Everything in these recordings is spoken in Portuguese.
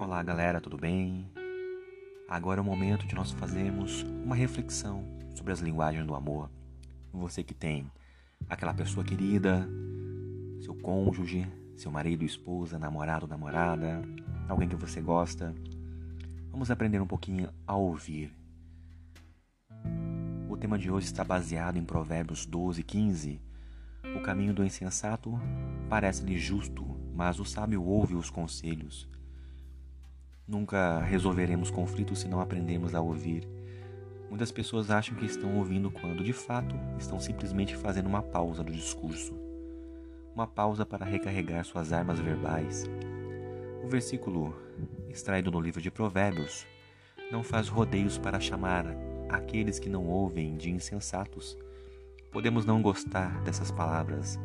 Olá, galera, tudo bem? Agora é o momento de nós fazermos uma reflexão sobre as linguagens do amor. Você que tem aquela pessoa querida, seu cônjuge, seu marido, esposa, namorado, namorada, alguém que você gosta. Vamos aprender um pouquinho a ouvir. O tema de hoje está baseado em Provérbios 12, 15. O caminho do insensato parece-lhe justo, mas o sábio ouve os conselhos. Nunca resolveremos conflitos se não aprendemos a ouvir. Muitas pessoas acham que estão ouvindo quando, de fato, estão simplesmente fazendo uma pausa no discurso. Uma pausa para recarregar suas armas verbais. O versículo, extraído no livro de Provérbios, não faz rodeios para chamar aqueles que não ouvem de insensatos. Podemos não gostar dessas palavras,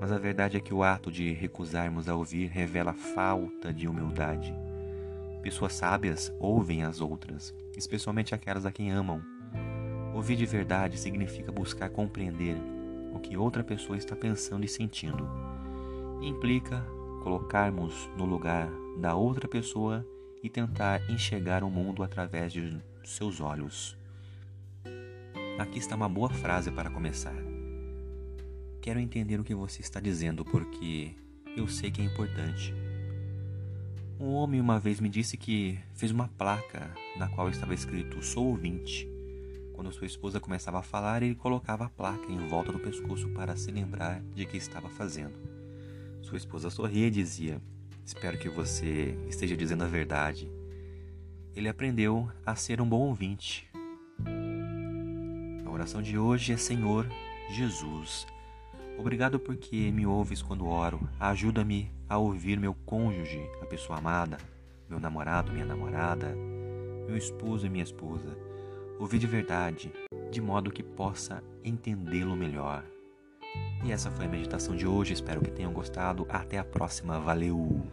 mas a verdade é que o ato de recusarmos a ouvir revela falta de humildade. Pessoas sábias ouvem as outras, especialmente aquelas a quem amam. Ouvir de verdade significa buscar compreender o que outra pessoa está pensando e sentindo. implica colocarmos no lugar da outra pessoa e tentar enxergar o mundo através de seus olhos. Aqui está uma boa frase para começar. Quero entender o que você está dizendo porque eu sei que é importante. Um homem uma vez me disse que fez uma placa na qual estava escrito Sou ouvinte. Quando sua esposa começava a falar, ele colocava a placa em volta do pescoço para se lembrar de que estava fazendo. Sua esposa sorria e dizia: Espero que você esteja dizendo a verdade. Ele aprendeu a ser um bom ouvinte. A oração de hoje é Senhor Jesus Obrigado porque me ouves quando oro. Ajuda-me a ouvir meu cônjuge, a pessoa amada, meu namorado, minha namorada, meu esposo e minha esposa. Ouvir de verdade, de modo que possa entendê-lo melhor. E essa foi a meditação de hoje. Espero que tenham gostado. Até a próxima. Valeu!